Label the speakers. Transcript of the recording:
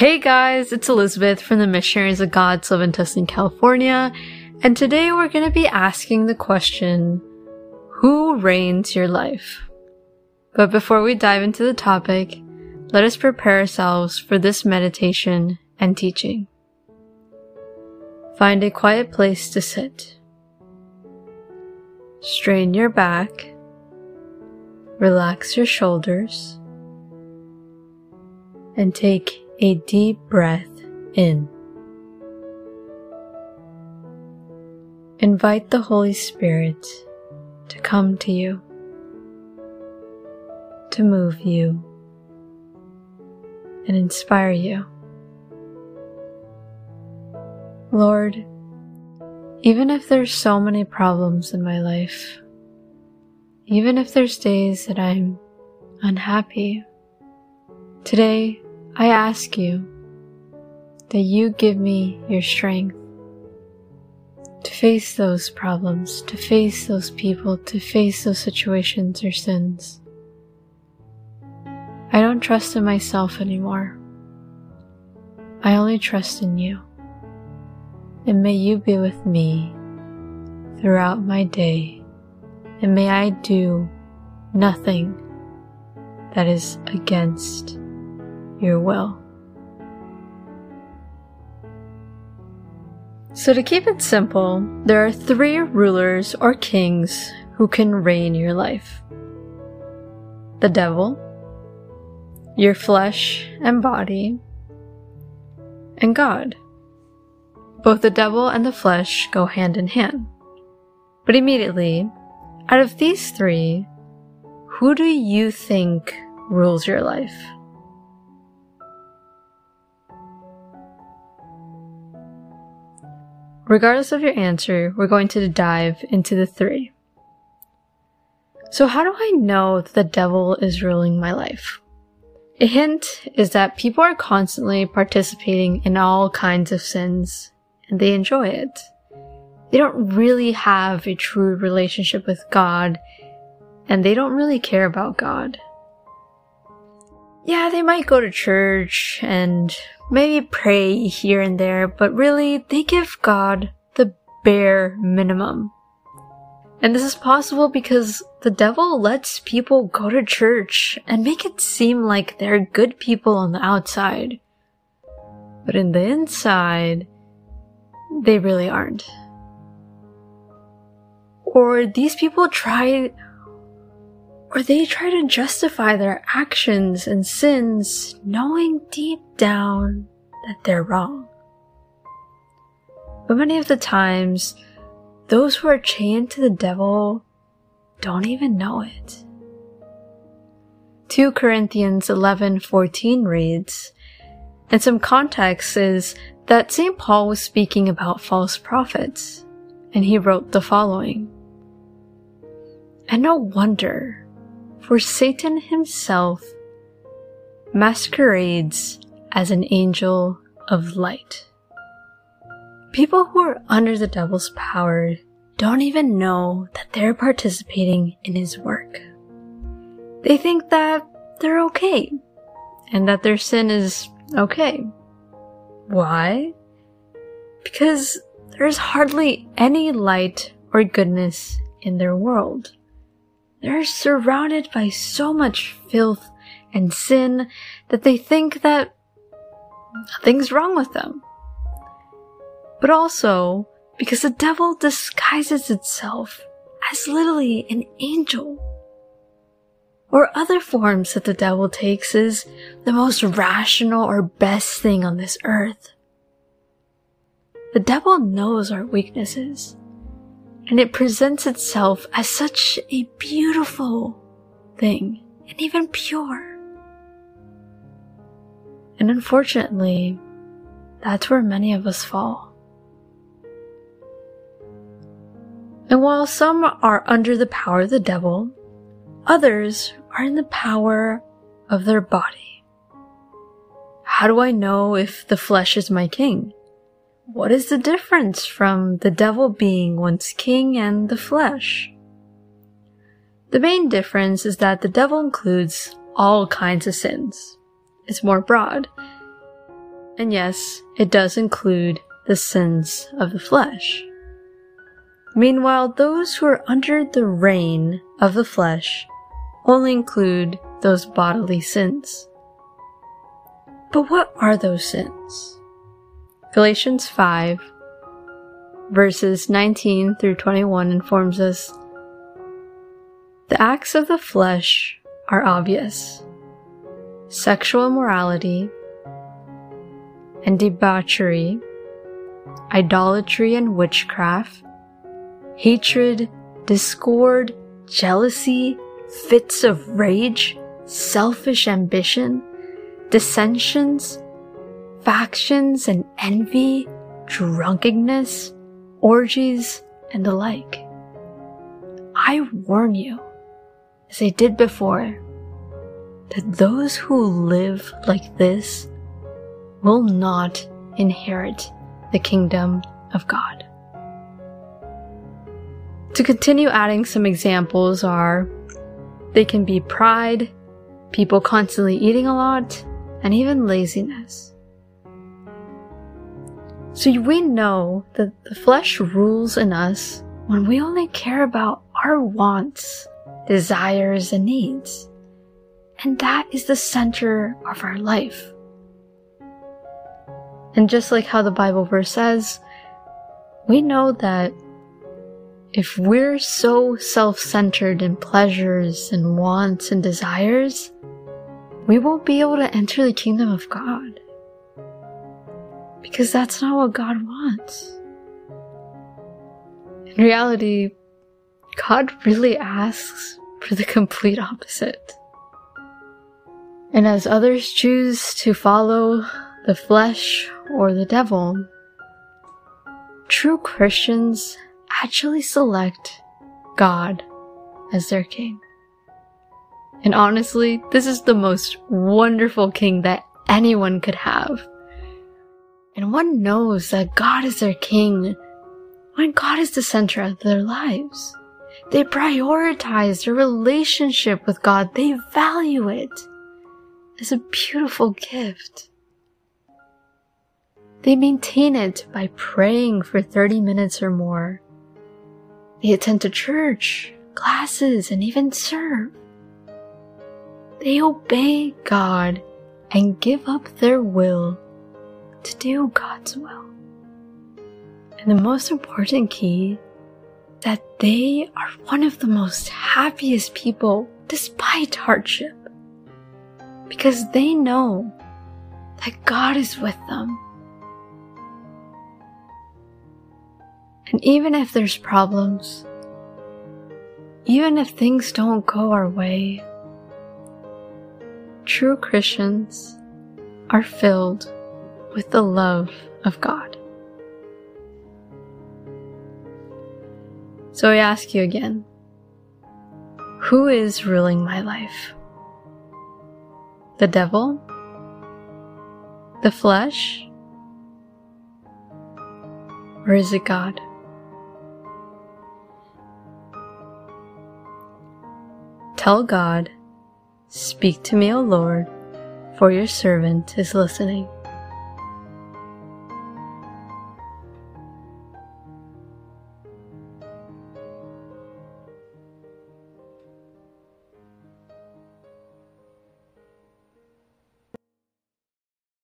Speaker 1: Hey guys, it's Elizabeth from the Missionaries of God's Love Tustin, California, and today we're going to be asking the question, Who reigns your life? But before we dive into the topic, let us prepare ourselves for this meditation and teaching. Find a quiet place to sit. Strain your back. Relax your shoulders. And take a deep breath in. Invite the Holy Spirit to come to you, to move you, and inspire you. Lord, even if there's so many problems in my life, even if there's days that I'm unhappy, today I ask you that you give me your strength to face those problems, to face those people, to face those situations or sins. I don't trust in myself anymore. I only trust in you. And may you be with me throughout my day, and may I do nothing that is against your will. So, to keep it simple, there are three rulers or kings who can reign your life the devil, your flesh and body, and God. Both the devil and the flesh go hand in hand. But immediately, out of these three, who do you think rules your life? Regardless of your answer, we're going to dive into the three. So, how do I know that the devil is ruling my life? A hint is that people are constantly participating in all kinds of sins and they enjoy it. They don't really have a true relationship with God and they don't really care about God. Yeah, they might go to church and maybe pray here and there, but really they give God the bare minimum. And this is possible because the devil lets people go to church and make it seem like they're good people on the outside. But in the inside, they really aren't. Or these people try or they try to justify their actions and sins knowing deep down that they're wrong. But many of the times, those who are chained to the devil don't even know it. 2 Corinthians 11:14 reads, and some context is that St. Paul was speaking about false prophets, and he wrote the following. And no wonder for Satan himself masquerades as an angel of light. People who are under the devil's power don't even know that they're participating in his work. They think that they're okay and that their sin is okay. Why? Because there's hardly any light or goodness in their world. They're surrounded by so much filth and sin that they think that nothing's wrong with them. But also because the devil disguises itself as literally an angel. Or other forms that the devil takes is the most rational or best thing on this earth. The devil knows our weaknesses and it presents itself as such a beautiful thing and even pure. And unfortunately, that's where many of us fall. And while some are under the power of the devil, others are in the power of their body. How do I know if the flesh is my king? What is the difference from the devil being once king and the flesh? The main difference is that the devil includes all kinds of sins. It's more broad. And yes, it does include the sins of the flesh. Meanwhile, those who are under the reign of the flesh only include those bodily sins. But what are those sins? Galatians 5 verses 19 through 21 informs us the acts of the flesh are obvious. Sexual immorality and debauchery, idolatry and witchcraft, hatred, discord, jealousy, fits of rage, selfish ambition, dissensions, factions and envy, drunkenness, orgies, and the like. I warn you, as I did before, that those who live like this will not inherit the kingdom of God. To continue adding some examples are they can be pride, people constantly eating a lot, and even laziness. So we know that the flesh rules in us when we only care about our wants, desires, and needs. And that is the center of our life. And just like how the Bible verse says, we know that if we're so self centered in pleasures and wants and desires, we won't be able to enter the kingdom of God. Because that's not what God wants. In reality, God really asks for the complete opposite. And as others choose to follow the flesh or the devil, true Christians actually select God as their king. And honestly, this is the most wonderful king that anyone could have. And one knows that God is their king when God is the center of their lives. They prioritize their relationship with God. They value it as a beautiful gift. They maintain it by praying for 30 minutes or more. They attend to church, classes, and even serve. They obey God and give up their will to do God's will. And the most important key that they are one of the most happiest people despite hardship because they know that God is with them. And even if there's problems, even if things don't go our way, true Christians are filled with the love of God. So I ask you again who is ruling my life? The devil? The flesh? Or is it God? Tell God, Speak to me, O Lord, for your servant is listening.